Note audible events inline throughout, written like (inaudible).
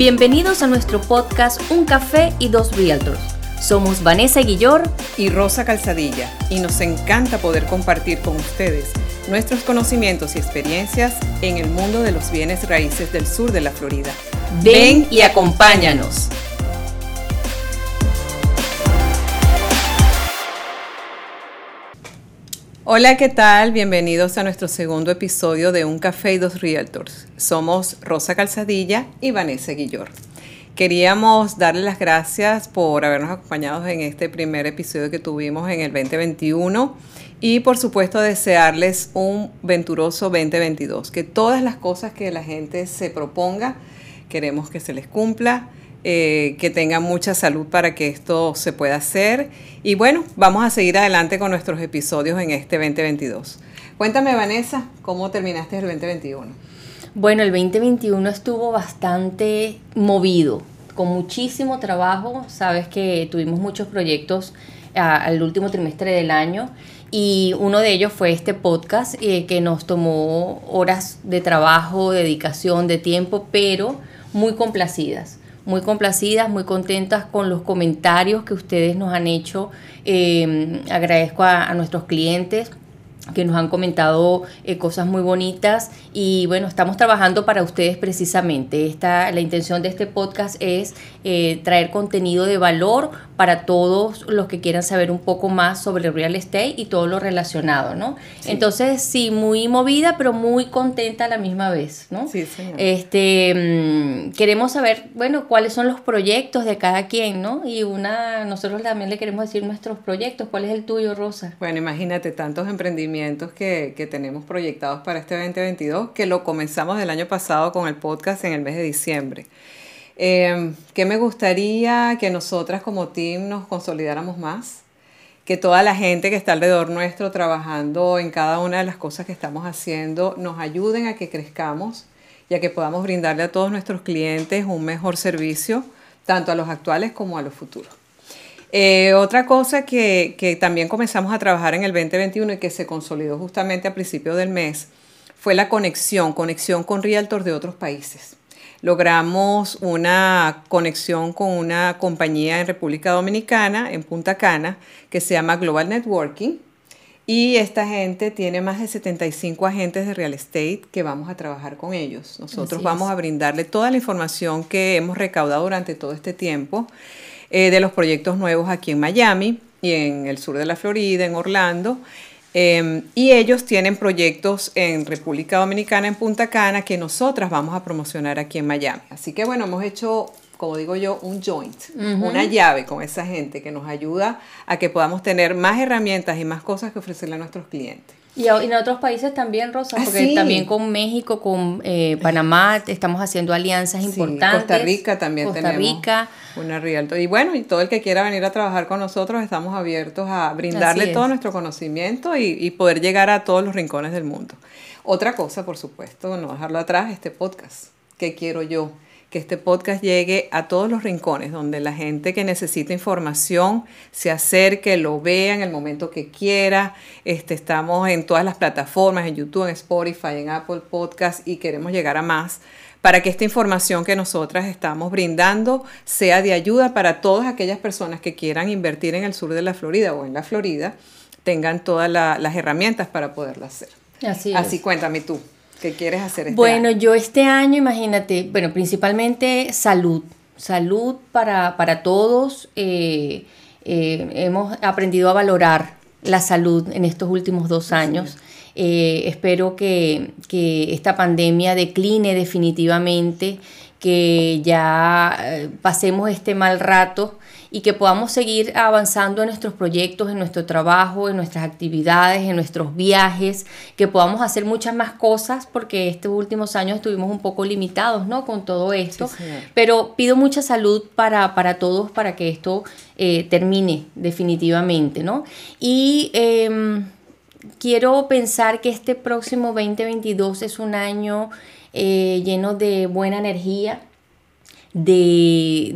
Bienvenidos a nuestro podcast Un Café y Dos Realtors. Somos Vanessa Guillor y Rosa Calzadilla y nos encanta poder compartir con ustedes nuestros conocimientos y experiencias en el mundo de los bienes raíces del sur de la Florida. Ven y acompáñanos. Hola, ¿qué tal? Bienvenidos a nuestro segundo episodio de Un Café y Dos Realtors. Somos Rosa Calzadilla y Vanessa Guillor. Queríamos darle las gracias por habernos acompañado en este primer episodio que tuvimos en el 2021 y por supuesto desearles un venturoso 2022, que todas las cosas que la gente se proponga, queremos que se les cumpla eh, que tengan mucha salud para que esto se pueda hacer. Y bueno, vamos a seguir adelante con nuestros episodios en este 2022. Cuéntame, Vanessa, ¿cómo terminaste el 2021? Bueno, el 2021 estuvo bastante movido, con muchísimo trabajo. Sabes que tuvimos muchos proyectos al último trimestre del año y uno de ellos fue este podcast eh, que nos tomó horas de trabajo, dedicación, de tiempo, pero muy complacidas muy complacidas, muy contentas con los comentarios que ustedes nos han hecho. Eh, agradezco a, nuestros clientes que nos han comentado eh, cosas muy bonitas y bueno, estamos trabajando para ustedes precisamente. Esta, la intención de este podcast es eh, traer contenido de valor para todos los que quieran saber un poco más sobre real estate y todo lo relacionado, ¿no? Entonces, sí, muy movida, pero muy contenta a la misma vez, ¿no? Sí, señor. Este, mm, queremos saber, bueno, cuáles son los proyectos de cada quien, ¿no? Y una, nosotros también le queremos decir nuestros proyectos. ¿Cuál es el tuyo, Rosa? Bueno, imagínate tantos emprendimientos que, que tenemos proyectados para este 2022 que lo comenzamos el año pasado con el podcast en el mes de diciembre. Eh, ¿Qué me gustaría que nosotras como team nos consolidáramos más? Que toda la gente que está alrededor nuestro trabajando en cada una de las cosas que estamos haciendo nos ayuden a que crezcamos y a que podamos brindarle a todos nuestros clientes un mejor servicio, tanto a los actuales como a los futuros. Eh, otra cosa que, que, también comenzamos a trabajar en el 2021 y que se consolidó justamente a principios del mes fue la conexión, conexión con realtors de otros países logramos una conexión con una compañía en República Dominicana, en Punta Cana, que se llama Global Networking. Y esta gente tiene más de 75 agentes de real estate que vamos a trabajar con ellos. Nosotros vamos a brindarle toda la información que hemos recaudado durante todo este tiempo eh, de los proyectos nuevos aquí en Miami y en el sur de la Florida, en Orlando. Em, y ellos tienen proyectos en República Dominicana, en Punta Cana, que nosotras vamos a promocionar aquí en Miami. Así que bueno, hemos hecho, como digo yo, un joint, una llave con esa gente que nos ayuda a que podamos tener más herramientas y más cosas que ofrecerle a nuestros clientes. Y, en otros países también, Rosa, ah, porque también con México, con eh, Panamá, estamos haciendo alianzas importantes. Costa Rica también Costa Rica. una Realto. Y bueno, y todo el que quiera venir a trabajar con nosotros, estamos abiertos a brindarle todo nuestro conocimiento y, y poder llegar a todos los rincones del mundo. Otra cosa, por supuesto, no dejarlo atrás, este podcast. ¿Qué quiero yo? Que este podcast llegue a todos los rincones, donde la gente que necesita información se acerque, lo vea en el momento que quiera. Este, estamos en todas las plataformas, en YouTube, en Spotify, en Apple Podcast y queremos llegar a más para que esta información que nosotras estamos brindando sea de ayuda para todas aquellas personas que quieran invertir en el sur de la Florida o en la Florida, tengan todas las herramientas para poderlo hacer. Así, Así cuéntame tú. ¿Qué quieres hacer este bueno, yo este año, imagínate, bueno, principalmente salud, salud para, para todos. Eh, eh, hemos aprendido a valorar la salud en estos últimos dos años. Eh, espero que, que, esta pandemia decline definitivamente, que ya pasemos este mal rato y que podamos seguir avanzando en nuestros proyectos, en nuestro trabajo, en nuestras actividades, en nuestros viajes, que podamos hacer muchas más cosas porque estos últimos años estuvimos un poco limitados, ¿no? Con todo esto. Pero pido mucha salud para, para todos para que esto eh, termine definitivamente, ¿no? Y em, quiero pensar que este próximo 2022 es un año eh, lleno de buena energía, de,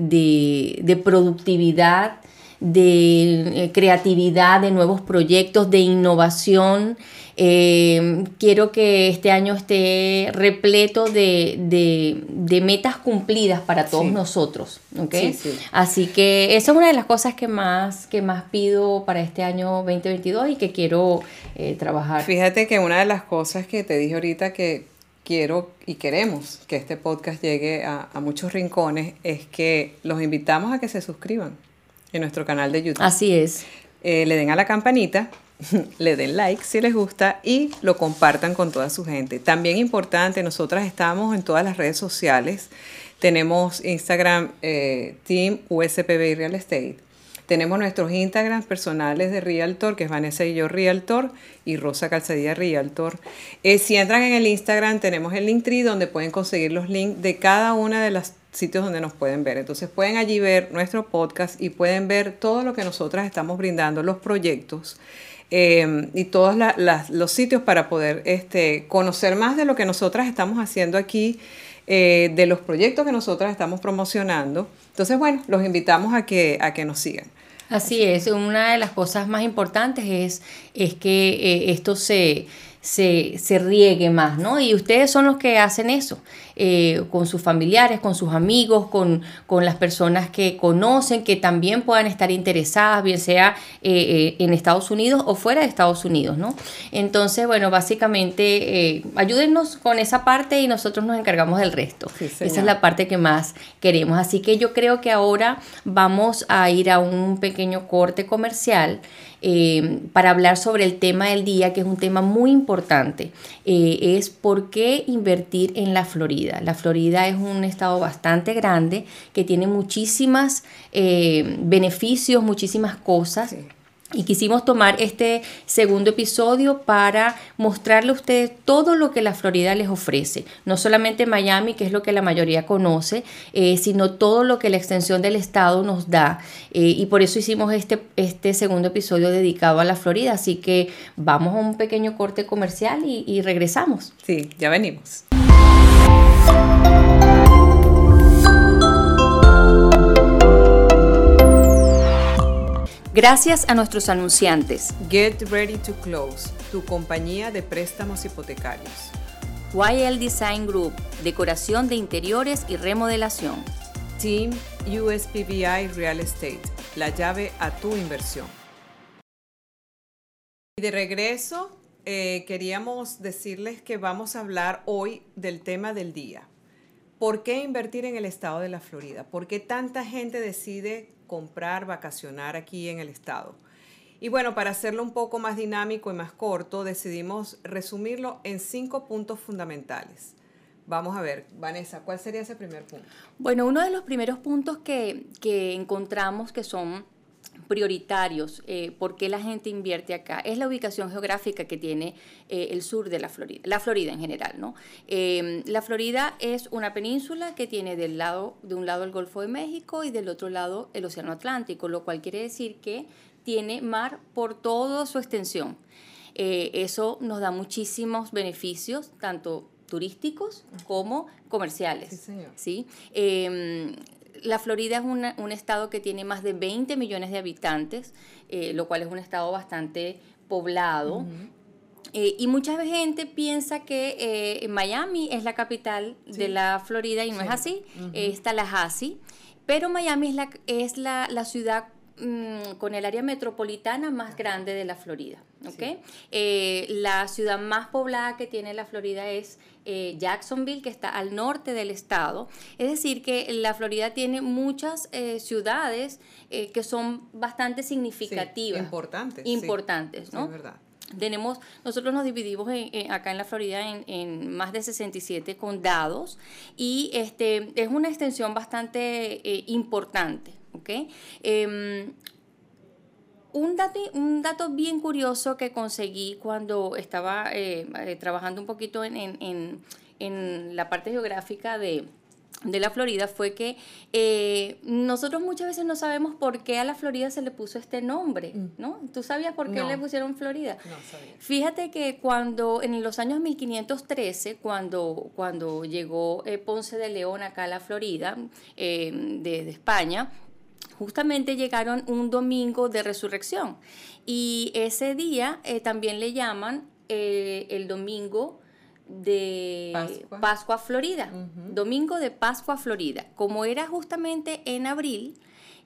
de, productividad, de creatividad, de nuevos proyectos, de innovación. Eh, quiero que este año esté repleto de, metas cumplidas para todos nosotros. ¿okay? Así que esa es una de las cosas que más, que más pido para este año 2022 y que quiero eh, trabajar. Fíjate que una de las cosas que te dije ahorita que quiero y queremos que este podcast llegue a, muchos rincones es que los invitamos a que se suscriban en nuestro canal de YouTube. Así es. Eh, le den a la campanita (laughs) le den like si les gusta y lo compartan con toda su gente. También importante, nosotras estamos en todas las redes sociales. Tenemos Instagram eh, Team USPB Real Estate. Tenemos nuestros Instagram personales de Realtor, que es Vanessa y yo Realtor, y Rosa Calzadilla Realtor. Eh, si entran en el Instagram, tenemos el Linktree donde pueden conseguir los links de cada una de las sitios donde nos pueden ver. Entonces pueden allí ver nuestro podcast y pueden ver todo lo que nosotras estamos brindando, los proyectos Em, y todos los sitios para poder este, conocer más de lo que nosotras estamos haciendo aquí, eh, de los proyectos que nosotras estamos promocionando. Entonces, bueno, los invitamos a que, a que nos sigan. Así es, una de las cosas más importantes es, es que eh, esto se, se, se, riegue más, ¿no? Y ustedes son los que hacen eso. Eh, con sus familiares, con sus amigos, con, con, las personas que conocen, que también puedan estar interesadas, bien sea eh, eh, en Estados Unidos o fuera de Estados Unidos, ¿no? Entonces, bueno, básicamente ayúdennos con esa parte y nosotros nos encargamos del resto. esa es la parte que más queremos. Así que yo creo que ahora vamos a ir a un pequeño corte comercial. para hablar sobre el tema del día, que es un tema muy importante, es por qué invertir en la Florida. La Florida es un estado bastante grande que tiene muchísimas eh, beneficios, muchísimas cosas. Y quisimos tomar este segundo episodio para mostrarle a ustedes todo lo que la Florida les ofrece. No solamente Miami, que es lo que la mayoría conoce, eh, sino todo lo que la extensión del estado nos da. Eh, y por eso hicimos este, este segundo episodio dedicado a la Florida. Así que vamos a un pequeño corte comercial y regresamos. Sí, ya venimos. Gracias a nuestros anunciantes. Get Ready to Close, tu compañía de préstamos hipotecarios. YL Design Group, decoración de interiores y remodelación. Team USPBI Real Estate, la llave a tu inversión. Y de regreso, eh, queríamos decirles que vamos a hablar hoy del tema del día. ¿Por qué invertir en el estado de la Florida? ¿Por qué tanta gente decide comprar, vacacionar aquí en el estado. Y bueno, para hacerlo un poco más dinámico y más corto, decidimos resumirlo en cinco puntos fundamentales. Vamos a ver, Vanessa, ¿cuál sería ese primer punto? Bueno, uno de los primeros puntos que, que encontramos que son prioritarios, eh, por qué la gente invierte acá, es la ubicación geográfica que tiene eh, el sur de la Florida, la Florida en general, ¿no? Em, la Florida es una península que tiene del lado, de un lado el Golfo de México y del otro lado el Océano Atlántico, lo cual quiere decir que tiene mar por toda su extensión. Eh, eso nos da muchísimos beneficios, tanto turísticos como comerciales. Sí, señor. ¿sí? Em, la Florida es un estado que tiene más de 20 millones de habitantes, eh, lo cual es un estado bastante poblado. Eh, y mucha gente piensa que eh, Miami es la capital de la Florida y no es así. está la Está pero Miami es la, es la, ciudad mm, con el área metropolitana más grande de la Florida. ¿Okay? la ciudad más poblada que tiene la Florida es eh, Jacksonville, que está al norte del estado. Es decir, que la Florida tiene muchas eh, ciudades eh, que son bastante significativas. importantes. Importantes, ¿no? Es verdad. Tenemos, nosotros nos dividimos acá en la Florida en, más de 67 condados y este, es una extensión bastante importante. ¿okay? Em, un dato, un dato bien curioso que conseguí cuando estaba eh, eh, trabajando un poquito en, la parte geográfica de, la Florida fue que eh, nosotros muchas veces no sabemos por qué a la Florida se le puso este nombre, mm. ¿no? ¿Tú sabías por qué le pusieron Florida? No sabía. Fíjate que cuando en los años 1513, cuando, cuando llegó Ponce de León acá a la Florida, desde España, justamente llegaron un domingo de resurrección. Y ese día eh, también le llaman eh, el domingo de Pascua, Florida. Domingo de Pascua Florida. Como era justamente en abril,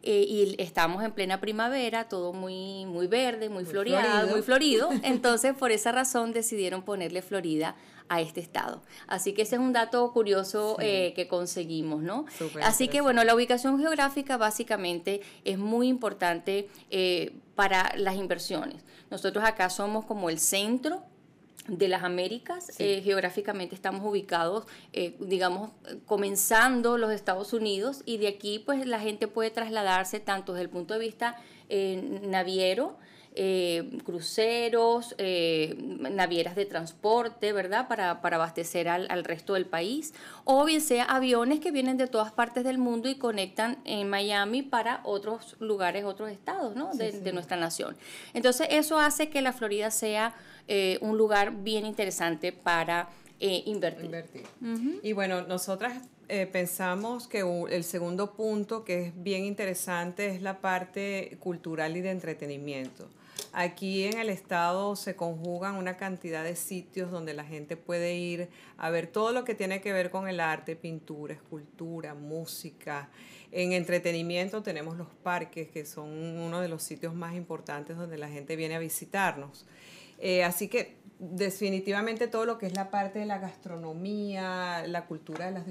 eh, y estamos en plena primavera, todo muy, muy verde, muy, floreado, muy florido. (laughs) Entonces, por esa razón decidieron ponerle Florida a este estado. Así que ese es un dato curioso eh, que conseguimos, ¿no? Así que bueno, la ubicación geográfica básicamente es muy importante eh, para las inversiones. Nosotros acá somos como el centro de las Américas. Eh, geográficamente estamos ubicados, eh, digamos, comenzando los Estados Unidos y de aquí pues la gente puede trasladarse tanto desde el punto de vista eh, naviero, eh, cruceros, eh, navieras de transporte, ¿verdad? Para, abastecer al, resto del país, o bien sea aviones que vienen de todas partes del mundo y conectan en Miami para otros lugares, otros estados, ¿no? De, nuestra nación. Entonces, eso hace que la Florida sea eh, un lugar bien interesante para invertir. Y bueno, nosotras pensamos que el segundo punto que es bien interesante es la parte cultural y de entretenimiento. Aquí en el estado se conjugan una cantidad de sitios donde la gente puede ir a ver todo lo que tiene que ver con el arte, pintura, escultura, música. En entretenimiento tenemos los parques, que son uno de los sitios más importantes donde la gente viene a visitarnos. Eh, así que definitivamente todo lo que es la parte de la gastronomía, la cultura de, las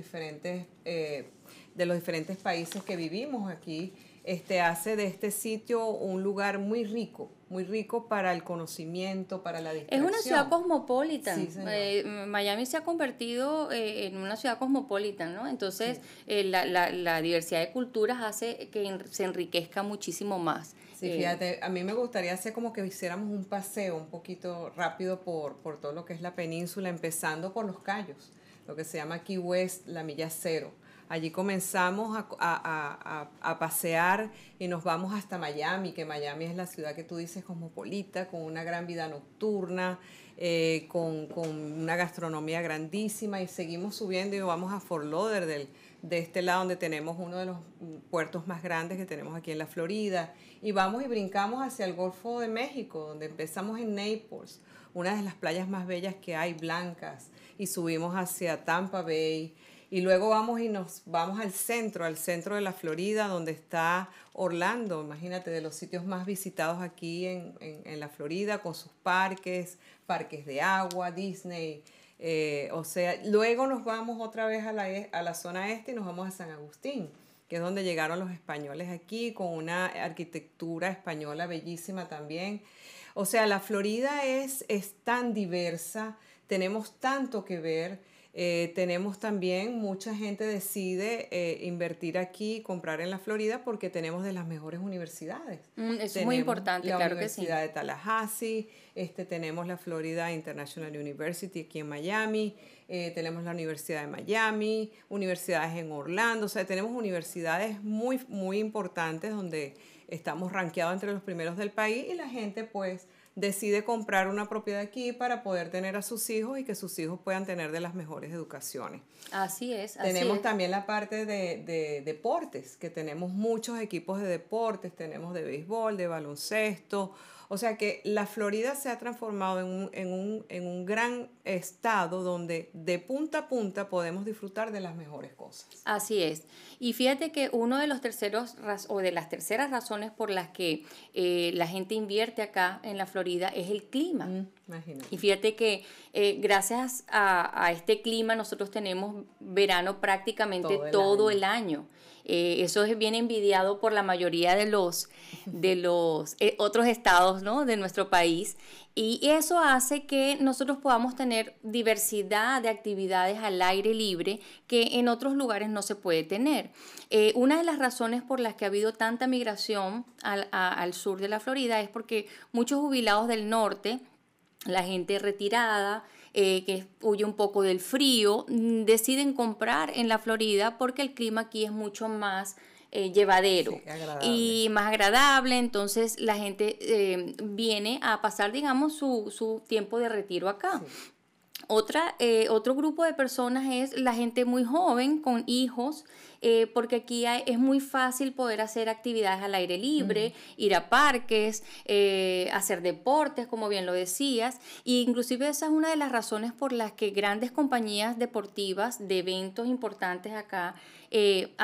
eh, de los diferentes países que vivimos aquí, este, hace de este sitio un lugar muy rico, muy rico para el conocimiento, para la distracción. Es una ciudad cosmopolita. Eh, Miami se ha convertido eh, en una ciudad cosmopolita, ¿no? Entonces, eh, la, diversidad de culturas hace que se enriquezca muchísimo más. Sí, fíjate, a mí me gustaría hacer como que hiciéramos un paseo un poquito rápido por, por todo lo que es la península, empezando por los Cayos, lo que se llama Key West, la milla cero Allí comenzamos a, pasear y nos vamos hasta Miami, que Miami es la ciudad que tú dices cosmopolita, con una gran vida nocturna, eh, con, una gastronomía grandísima y seguimos subiendo y vamos a Fort Lauderdale, de este lado donde tenemos uno de los puertos más grandes que tenemos aquí en la Florida. Y vamos y brincamos hacia el Golfo de México, donde empezamos en Naples, una de las playas más bellas que hay, blancas, y subimos hacia Tampa Bay y luego vamos y nos vamos al centro, al centro de la Florida, donde está Orlando, imagínate, de los sitios más visitados aquí en, la Florida, con sus parques, parques de agua, Disney. Eh, o sea, luego nos vamos otra vez a la, e, a la zona este y nos vamos a San Agustín, que es donde llegaron los españoles aquí, con una arquitectura española bellísima también. O sea, la Florida es, es tan diversa, tenemos tanto que ver eh, tenemos también, mucha gente decide eh, invertir aquí, comprar en la Florida porque tenemos de las mejores universidades. Mm, eso es muy importante, la claro que sí. Universidad de Tallahassee, este, tenemos la Florida International University aquí en Miami, eh, tenemos la Universidad de Miami, universidades en Orlando, o sea, tenemos universidades muy, muy importantes donde estamos rankeados entre los primeros del país y la gente pues decide comprar una propiedad aquí para poder tener a sus hijos y que sus hijos puedan tener de las mejores educaciones. Así es. tenemos también la parte de, de, deportes, que tenemos muchos equipos de deportes, tenemos de béisbol, de baloncesto, o sea que la Florida se ha transformado en un, en un, en un gran estado donde de punta a punta podemos disfrutar de las mejores cosas. Así es. Y fíjate que uno de los terceros o de las terceras razones por las que eh, la gente invierte acá en la Florida es el clima. Mm, y fíjate que eh, gracias a, este clima nosotros tenemos verano prácticamente todo el año. Eh, eso es bien envidiado por la mayoría de los, de los eh, otros estados ¿no? de nuestro país. Y eso hace que nosotros podamos tener diversidad de actividades al aire libre que en otros lugares no se puede tener. Eh, una de las razones por las que ha habido tanta migración al, al sur de la Florida es porque muchos jubilados del norte la gente retirada, eh, que huye un poco del frío, mm, deciden comprar en la Florida porque el clima aquí es mucho más eh, llevadero y más agradable, entonces la gente eh, viene a pasar, digamos, su, su, tiempo de retiro acá. Otra, otro grupo de personas es la gente muy joven con hijos eh, porque aquí es muy fácil poder hacer actividades al aire libre, ir a parques, eh, hacer deportes, como bien lo decías, e inclusive esa es una de las razones por las que grandes compañías deportivas de eventos importantes acá eh,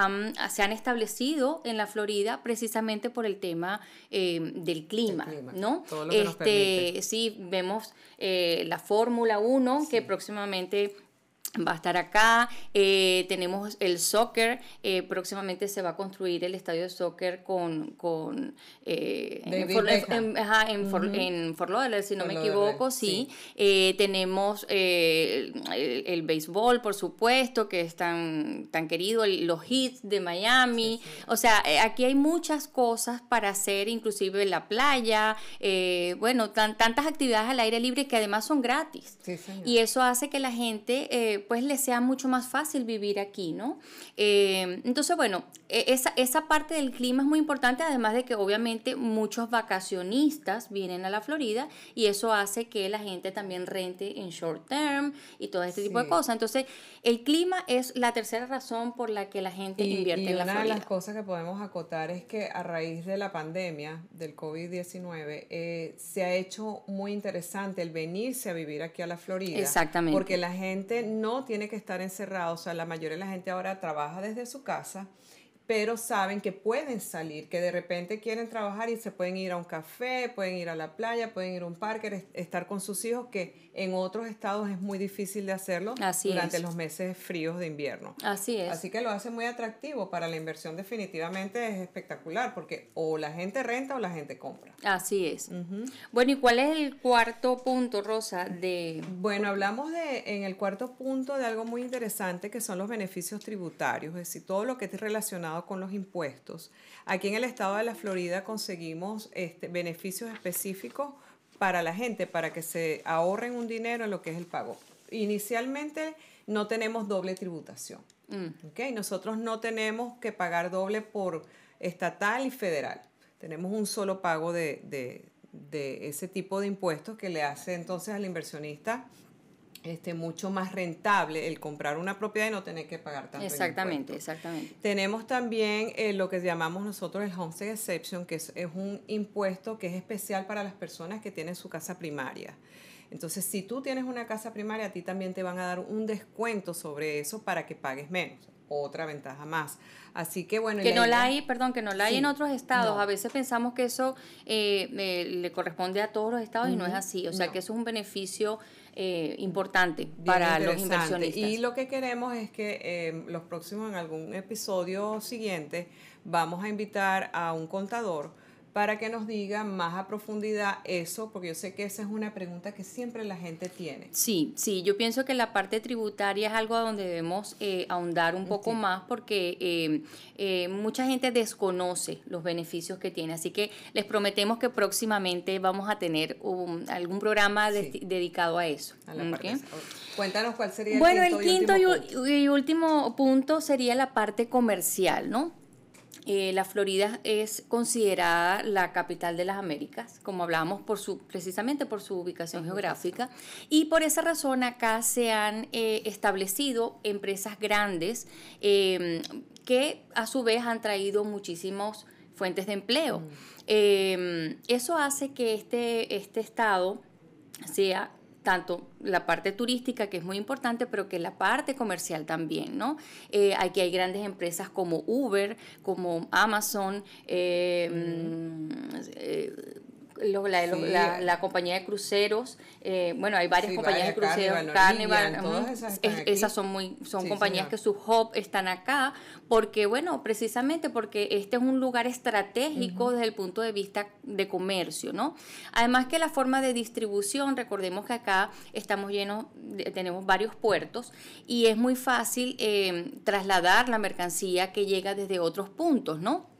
se han establecido en la Florida precisamente por el tema del clima, ¿no? este, sí, vemos la Fórmula 1 que próximamente va a estar acá. Eh, tenemos el soccer. Eh, próximamente se va a construir el estadio de soccer con, con eh, en, si no me equivoco, sí. tenemos el, béisbol, por supuesto, que es tan, tan querido, los hits de Miami. O sea, aquí hay muchas cosas para hacer, inclusive la playa. bueno, tantas actividades al aire libre que además son gratis. y eso hace que la gente pues les sea mucho más fácil vivir aquí, ¿no? Eh, entonces, bueno, e, esa, esa parte del clima es muy importante, además de que obviamente muchos vacacionistas vienen a la Florida y eso hace que la gente también rente en short term y todo este tipo de cosas. Entonces, el clima es la tercera razón por la que la gente invierte en la Florida. Una de las cosas que podemos acotar es que a raíz de la pandemia del COVID-19 eh, se ha hecho muy interesante el venirse a vivir aquí a la Florida. Exactamente. Porque la gente no tiene que estar encerrado, o sea, la mayoría de la gente ahora trabaja desde su casa pero saben que pueden salir, que de repente quieren trabajar y se pueden ir a un café, pueden ir a la playa, pueden ir a un parque, estar con sus hijos, que en otros estados es muy difícil de hacerlo durante los meses fríos de invierno. Así es. Así que lo hace muy atractivo para la inversión definitivamente es espectacular porque o la gente renta o la gente compra. Así es. Bueno, ¿y cuál es el cuarto punto, Rosa? De... Bueno, hablamos de en el cuarto punto de algo muy interesante que son los beneficios tributarios, es decir, todo lo que es relacionado con los impuestos. Aquí en el estado de la Florida conseguimos este, beneficios específicos para la gente, para que se ahorren un dinero en lo que es el pago. Inicialmente no tenemos doble tributación. Mm. ¿okay? Nosotros no tenemos que pagar doble por estatal y federal. Tenemos un solo pago de, de, de ese tipo de impuestos que le hace entonces al inversionista este, mucho más rentable el comprar una propiedad y no tener que pagar tanto. Exactamente, exactamente. Tenemos también eh, lo que llamamos nosotros el Homestead Exception, que es, un impuesto que es especial para las personas que tienen su casa primaria. Entonces, si tú tienes una casa primaria, a ti también te van a dar un descuento sobre eso para que pagues menos otra ventaja más. Así que bueno. Que no la hay, perdón, que no la hay en otros estados. A veces pensamos que eso eh, eh, le corresponde a todos los estados y no es así. O sea que eso es un beneficio eh, importante para los inversionistas. Y lo que queremos es que los próximos, en algún episodio siguiente, vamos a invitar a un contador para que nos diga más a profundidad eso, porque yo sé que esa es una pregunta que siempre la gente tiene. Sí, sí, yo pienso que la parte tributaria es algo a donde debemos eh, ahondar un poco más porque eh, eh, mucha gente desconoce los beneficios que tiene, así que les prometemos que próximamente vamos a tener algún programa dedicado a eso. Cuéntanos cuál sería el bueno, quinto el quinto y último punto sería la parte comercial, ¿no? Eh, la Florida es considerada la capital de las Américas, como hablábamos por su, precisamente por su ubicación geográfica, y por esa razón acá se han eh, establecido empresas grandes em, que a su vez han traído muchísimos fuentes de empleo. Mm. Em, eso hace que este, este estado sea tanto la parte turística, que es muy importante, pero que la parte comercial también, ¿no? Eh, aquí hay grandes empresas como Uber, como Amazon, eh, mm, eh la, compañía de cruceros, eh, bueno, hay varias compañías de cruceros, Carnival, esas, son muy, son compañías que su hub están acá, porque bueno, precisamente porque este es un lugar estratégico desde el punto de vista de comercio, ¿no? Además que la forma de distribución, recordemos que acá estamos llenos, tenemos varios puertos y es muy fácil eh, trasladar la mercancía que llega desde otros puntos, ¿no?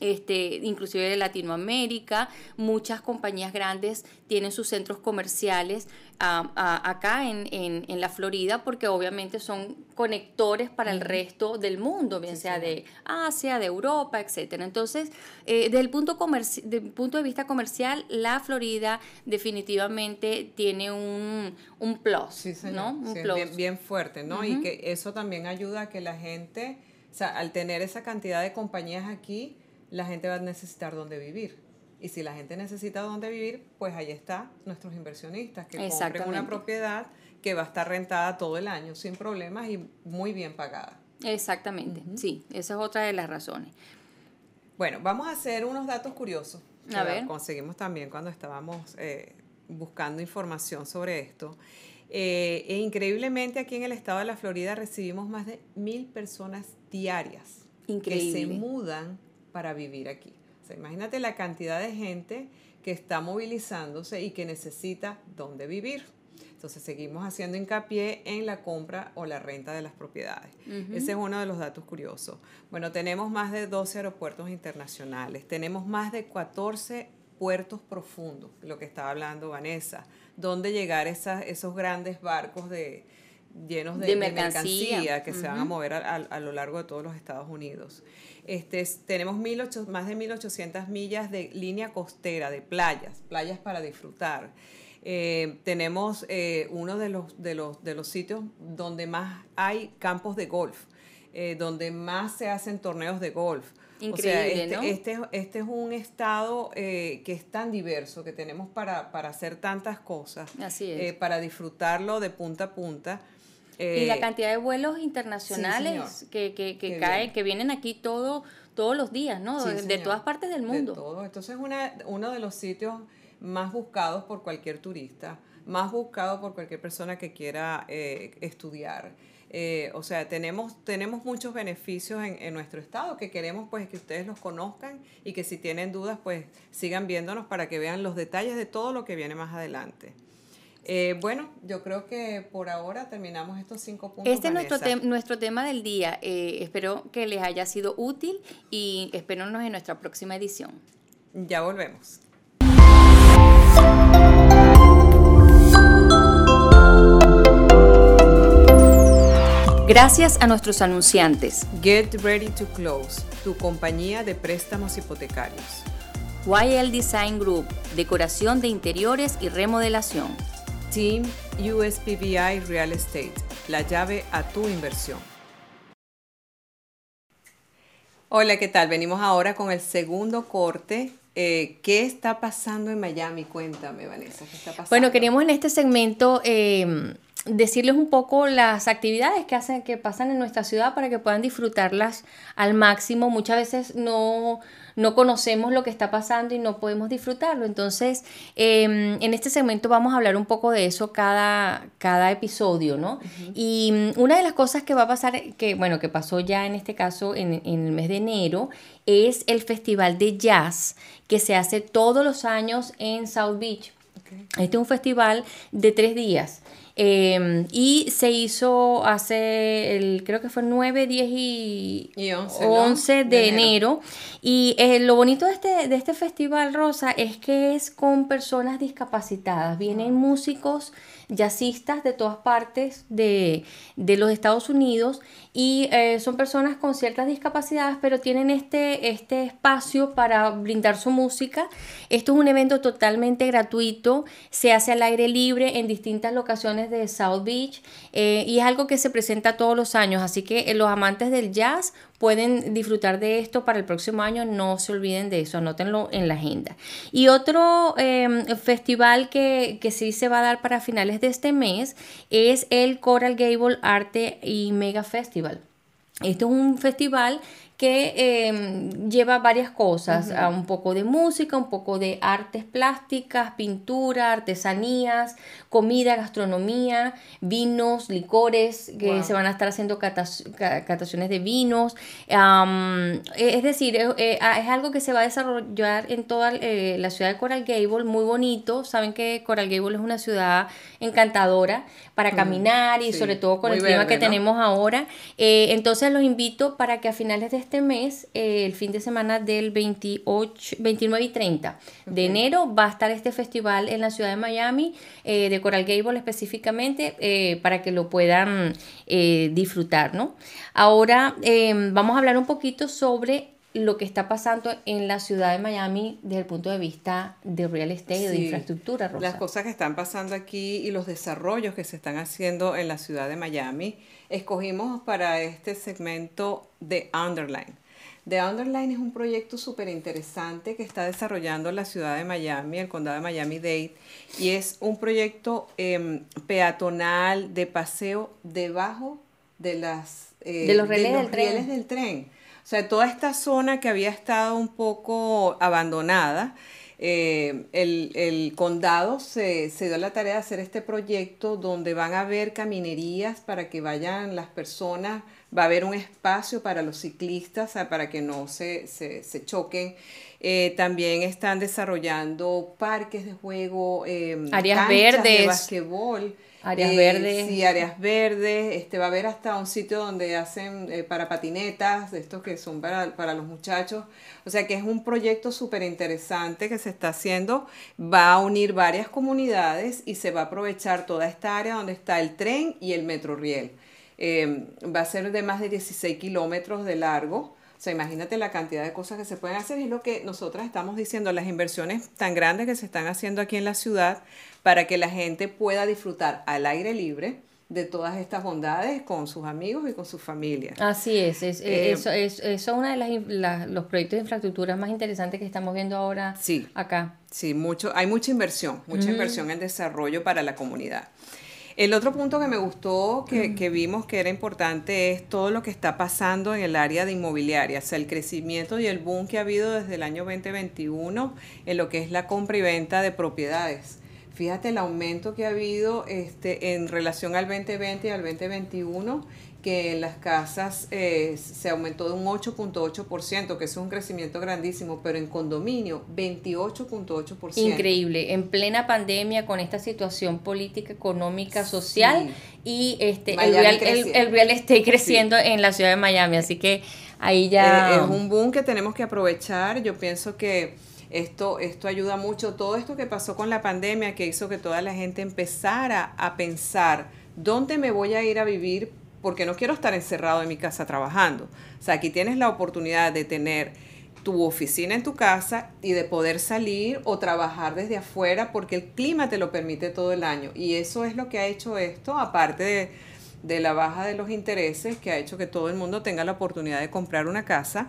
Este, inclusive de Latinoamérica. Muchas compañías grandes tienen sus centros comerciales acá en, la Florida porque obviamente son conectores para el resto del mundo, bien sea de Asia, de Europa, etcétera. Entonces, eh, desde, el punto punto de vista comercial, la Florida definitivamente tiene un, plus, ¿no? Un plus. Bien, bien, fuerte, ¿no? Y que eso también ayuda a que la gente O sea, al tener esa cantidad de compañías aquí, la gente va a necesitar dónde vivir. Y si la gente necesita dónde vivir, pues ahí está nuestros inversionistas que compren una propiedad que va a estar rentada todo el año sin problemas y muy bien pagada. Exactamente, sí, esa es otra de las razones. Bueno, vamos a hacer unos datos curiosos. A ver. Conseguimos también cuando estábamos eh, buscando información sobre esto. Eh, e increíblemente aquí en el estado de la Florida recibimos más de mil personas diarias que se mudan para vivir aquí. O sea, imagínate la cantidad de gente que está movilizándose y que necesita dónde vivir. Entonces seguimos haciendo hincapié en la compra o la renta de las propiedades. Ese es uno de los datos curiosos. Bueno, tenemos más de 12 aeropuertos internacionales, tenemos más de 14 puertos profundos, lo que estaba hablando Vanessa, donde llegar esas, esos grandes barcos de, llenos de, mercancía. que se van a mover a, lo largo de todos los Estados Unidos. Este, tenemos más de 1.800 millas de línea costera, de playas, playas para disfrutar. Eh, tenemos eh, uno de los, de, los, de los sitios donde más hay campos de golf, eh, donde más se hacen torneos de golf. Increíble, este, este, este, es un estado que es tan diverso, que tenemos para, hacer tantas cosas, para disfrutarlo de punta a punta. Y la cantidad de vuelos internacionales que, que, que caen, que vienen aquí todo, todos los días, ¿no? de, todas partes del mundo. De todo. Entonces, una, uno de los sitios más buscados por cualquier turista, más buscados por cualquier persona que quiera eh, estudiar. Eh, o sea, tenemos, tenemos muchos beneficios en, en, nuestro estado que queremos pues que ustedes los conozcan y que si tienen dudas pues sigan viéndonos para que vean los detalles de todo lo que viene más adelante. Eh, bueno, yo creo que por ahora terminamos estos cinco puntos. Este es nuestro, nuestro tema del día. espero que les haya sido útil y espéronos en nuestra próxima edición. Ya volvemos. Gracias a nuestros anunciantes. Get Ready to Close, tu compañía de préstamos hipotecarios. YL Design Group, decoración de interiores y remodelación. Team USPBI Real Estate, la llave a tu inversión. Hola, ¿qué tal? Venimos ahora con el segundo corte eh, ¿Qué está pasando en Miami? Cuéntame, Vanessa, ¿qué está pasando? Bueno, queríamos en este segmento eh, decirles un poco las actividades que hacen, que pasan en nuestra ciudad para que puedan disfrutarlas al máximo. Muchas veces no, no conocemos lo que está pasando y no podemos disfrutarlo. Entonces, em, en este segmento vamos a hablar un poco de eso cada, cada episodio, ¿no? Y mm, una de las cosas que va a pasar, que bueno, que pasó ya en este caso en, en el mes de enero, es el Festival de Jazz que se hace todos los años en South Beach. Este es un festival de tres días. Em, y se hizo hace, el, creo que fue 9, 10 y, 11, de, enero. Y eh, lo bonito de este, de este festival, Rosa, es que es con personas discapacitadas. Vienen ah. músicos jazzistas de todas partes de, los Estados Unidos y eh, son personas con ciertas discapacidades, pero tienen este, este espacio para brindar su música. Esto es un evento totalmente gratuito, se hace al aire libre en distintas locaciones de South Beach eh, y es algo que se presenta todos los años, así que eh, los amantes del jazz pueden disfrutar de esto para el próximo año, no se olviden de eso, anótenlo en la agenda. Y otro em, festival que, que sí se va a dar para finales de este mes es el Coral Gable Arte y Mega Festival. Esto es un festival que em, lleva varias cosas, un poco de música, un poco de artes plásticas, pintura, artesanías, comida, gastronomía, vinos, licores, que se van a estar haciendo cataciones de vinos. es decir, eh, ah, es, algo que se va a desarrollar en toda eh, la ciudad de Coral Gable, muy bonito. Saben que Coral Gable es una ciudad encantadora para caminar y sobre todo con el clima que tenemos ahora. Eh, entonces los invito para que a finales de este mes, eh, el fin de semana del 28, 29 y 30 de enero, va a estar este festival en la ciudad de Miami, eh, de Coral Gable específicamente, eh, para que lo puedan disfrutar, ¿no? Ahora vamos a hablar un poquito sobre lo que está pasando en la ciudad de Miami desde el punto de vista de real estate, de infraestructura. Rosa. Las cosas que están pasando aquí y los desarrollos que se están haciendo en la ciudad de Miami. Escogimos para este segmento The Underline. The Underline es un proyecto súper interesante que está desarrollando la ciudad de Miami, el condado de Miami-Dade, y es un proyecto em, peatonal de paseo debajo de las eh, de los rieles, del tren. O sea, toda esta zona que había estado un poco abandonada, eh, el, condado se, se, dio la tarea de hacer este proyecto donde van a haber caminerías para que vayan las personas, va a haber un espacio para los ciclistas, para que no se, se, choquen. Eh, también están desarrollando parques de juego, eh, áreas verdes, de basquetbol. Áreas verdes. Sí, áreas verdes. Este, va a haber hasta un sitio donde hacen eh, para patinetas, de estos que son para, para los muchachos. O sea que es un proyecto súper interesante que se está haciendo. Va a unir varias comunidades y se va a aprovechar toda esta área donde está el tren y el metro riel. Eh, va a ser de más de 16 kilómetros de largo. O sea, imagínate la cantidad de cosas que se pueden hacer. Es lo que nosotras estamos diciendo, las inversiones tan grandes que se están haciendo aquí en la ciudad para que la gente pueda disfrutar al aire libre de todas estas bondades con sus amigos y con sus familias. Así es, es, eh, eso, es, eso uno de las, los proyectos de infraestructura más interesantes que estamos viendo ahora sí, acá. Sí, mucho, hay mucha inversión, mucha inversión en desarrollo para la comunidad. El otro punto que me gustó, que, que, vimos que era importante, es todo lo que está pasando en el área de inmobiliaria, o sea, el crecimiento y el boom que ha habido desde el año 2021 en lo que es la compra y venta de propiedades. Fíjate el aumento que ha habido este, en relación al 2020 y al 2021 que en las casas eh, se aumentó de un 8.8%, que es un crecimiento grandísimo, pero en condominio 28.8%. Increíble, en plena pandemia con esta situación política, económica, social y este el real, el, real, estate creciendo en la ciudad de Miami, así que ahí ya... Eh, es un boom que tenemos que aprovechar, yo pienso que esto, esto ayuda mucho, todo esto que pasó con la pandemia, que hizo que toda la gente empezara a pensar, ¿dónde me voy a ir a vivir porque no quiero estar encerrado en mi casa trabajando. O sea, aquí tienes la oportunidad de tener tu oficina en tu casa y de poder salir o trabajar desde afuera porque el clima te lo permite todo el año. Y eso es lo que ha hecho esto, aparte de, de la baja de los intereses, que ha hecho que todo el mundo tenga la oportunidad de comprar una casa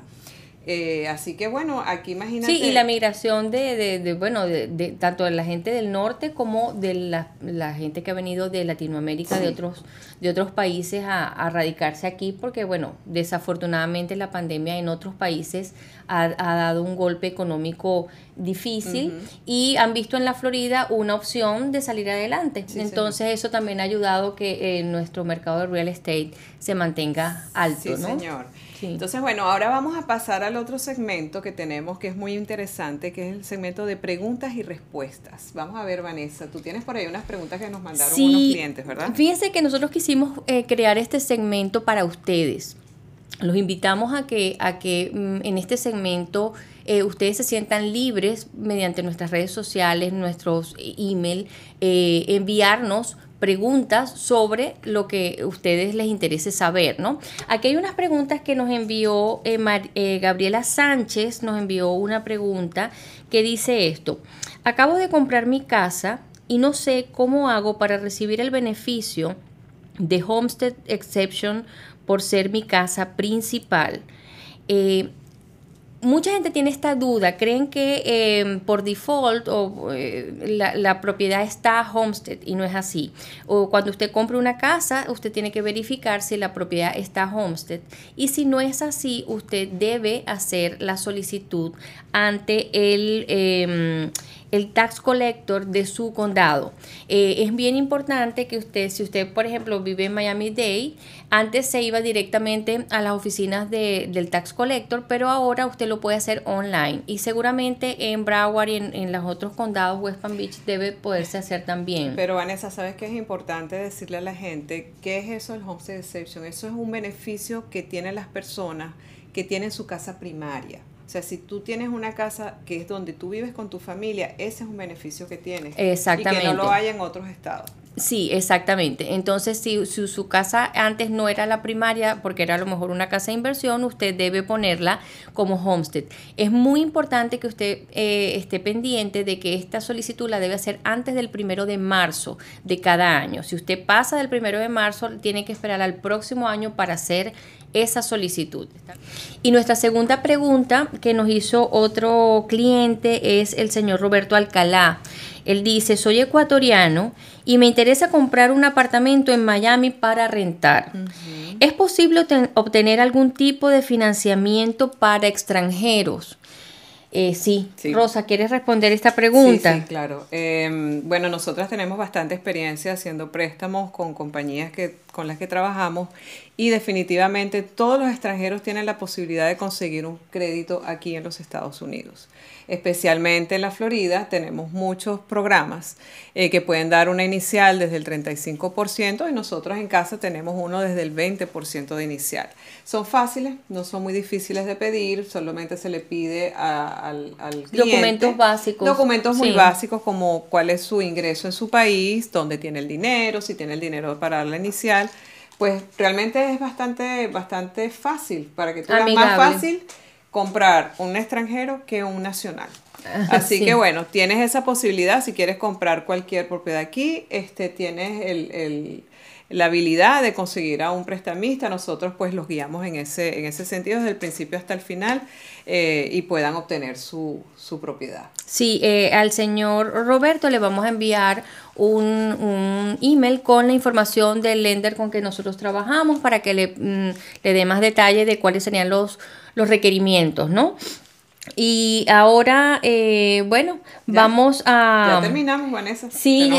eh, así que bueno, aquí imagínate. Sí, y la migración de, de, de bueno, de, de, tanto de la gente del norte como de la, la gente que ha venido de Latinoamérica, de otros de otros países a, a, radicarse aquí, porque bueno, desafortunadamente la pandemia en otros países ha, ha dado un golpe económico difícil y han visto en la Florida una opción de salir adelante. Entonces eso también ha ayudado que eh, nuestro mercado de real estate se mantenga alto, sí, Señor. Entonces, bueno, ahora vamos a pasar al otro segmento que tenemos que es muy interesante, que es el segmento de preguntas y respuestas. Vamos a ver, Vanessa, tú tienes por ahí unas preguntas que nos mandaron unos clientes, ¿verdad? Fíjense que nosotros quisimos eh, crear este segmento para ustedes. Los invitamos a que, a que mm, en este segmento eh, ustedes se sientan libres mediante nuestras redes sociales, nuestros email, eh, enviarnos preguntas sobre lo que a ustedes les interese saber, ¿no? Aquí hay unas preguntas que nos envió eh, eh, Gabriela Sánchez, nos envió una pregunta que dice esto, acabo de comprar mi casa y no sé cómo hago para recibir el beneficio de Homestead Exception por ser mi casa principal. Eh, mucha gente tiene esta duda, creen que em, por default o, eh, la, propiedad está homestead y no es así. O cuando usted compra una casa, usted tiene que verificar si la propiedad está homestead. Y si no es así, usted debe hacer la solicitud ante el... Em, el tax collector de su condado. Eh, es bien importante que usted, si usted por ejemplo vive en Miami-Dade, antes se iba directamente a las oficinas de, del tax collector, pero ahora usted lo puede hacer online y seguramente en Broward y en, los otros condados, West Palm Beach, debe poderse hacer también. Pero Vanessa, ¿sabes que es importante decirle a la gente qué es eso el Homestead Exception? Eso es un beneficio que tienen las personas que tienen su casa primaria. O sea, si tú tienes una casa que es donde tú vives con tu familia, ese es un beneficio que tienes. Exactamente. Y que no lo hay en otros estados. Sí, exactamente. Entonces, si, su casa antes no era la primaria, porque era a lo mejor una casa de inversión, usted debe ponerla como homestead. Es muy importante que usted eh, esté pendiente de que esta solicitud la debe hacer antes del primero de marzo de cada año. Si usted pasa del primero de marzo, tiene que esperar al próximo año para hacer esa solicitud. Y nuestra segunda pregunta que nos hizo otro cliente es el señor Roberto Alcalá. Él dice, soy ecuatoriano y me interesa comprar un apartamento en Miami para rentar. ¿Es posible obtener algún tipo de financiamiento para extranjeros? Eh, sí. Rosa, ¿quieres responder esta pregunta? Sí, claro. Em, bueno, nosotras tenemos bastante experiencia haciendo préstamos con compañías que, con las que trabajamos y definitivamente todos los extranjeros tienen la posibilidad de conseguir un crédito aquí en los Estados Unidos especialmente en la Florida, tenemos muchos programas eh, que pueden dar una inicial desde el 35% y nosotros en casa tenemos uno desde el 20% de inicial. Son fáciles, no son muy difíciles de pedir, solamente se le pide al, al cliente. Documentos básicos. Documentos muy básicos como cuál es su ingreso en su país, dónde tiene el dinero, si tiene el dinero para la inicial. Pues realmente es bastante, bastante fácil para que tú más fácil comprar un extranjero que un nacional. Ah, Así que bueno, tienes esa posibilidad si quieres comprar cualquier propiedad aquí, este, tienes el, la habilidad de conseguir a un prestamista. Nosotros pues los guiamos en ese, en ese sentido desde el principio hasta el final eh, y puedan obtener su, su propiedad. Sí, eh, al señor Roberto le vamos a enviar un, un, email con la información del lender con que nosotros trabajamos para que le, mm, le dé más detalle de cuáles serían los los requerimientos, ¿no? Y ahora, eh, bueno, vamos a... Ya terminamos, Vanessa. Sí,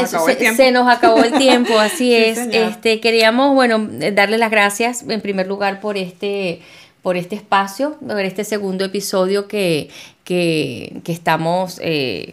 se nos acabó el tiempo, así (laughs) es. Este, queríamos, bueno, darle las gracias en primer lugar por este por este espacio, por este segundo episodio que, que, que estamos eh,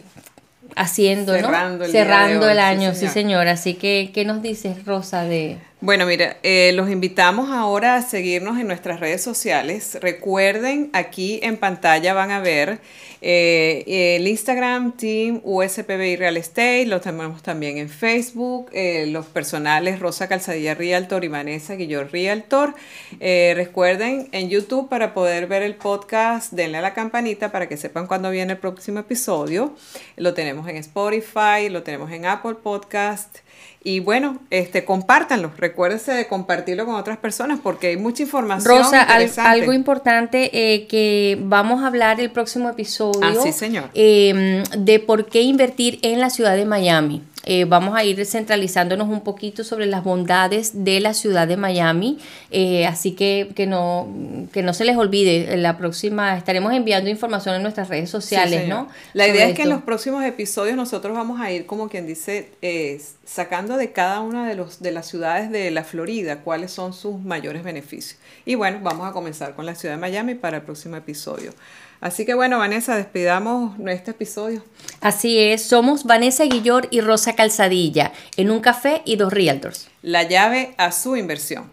haciendo, Cerrando el, Cerrando el año, sí, señor. Así que, ¿qué nos dices, Rosa, de...? Bueno, mira, eh, los invitamos ahora a seguirnos en nuestras redes sociales. Recuerden, aquí en pantalla van a ver eh, el Instagram Team USPBI Real Estate, lo tenemos también en Facebook, eh, los personales Rosa Calzadilla Realtor y Vanessa Guillor Realtor. recuerden, en YouTube para poder ver el podcast, denle a la campanita para que sepan cuándo viene el próximo episodio. Lo tenemos en Spotify, lo tenemos en Apple Podcast. Y bueno, este, compártanlo. Recuérdense de compartirlo con otras personas porque hay mucha información. Rosa, algo importante eh, que vamos a hablar el próximo episodio. Ah, sí, señor. Em, de por qué invertir en la ciudad de Miami. Eh, vamos a ir centralizándonos un poquito sobre las bondades de la ciudad de Miami. Eh, así que que no, que no se les olvide, en la próxima estaremos enviando información en nuestras redes sociales, ¿no? La idea es que en los próximos episodios nosotros vamos a ir, como quien dice, sacando de cada una de, los, de las ciudades de la Florida cuáles son sus mayores beneficios. Y bueno, vamos a comenzar con la ciudad de Miami para el próximo episodio. Así que bueno, Vanessa, despidamos nuestro episodio. Así es, somos Vanessa Guillor y Rosa Calzadilla, en un café y dos realtors. La llave a su inversión.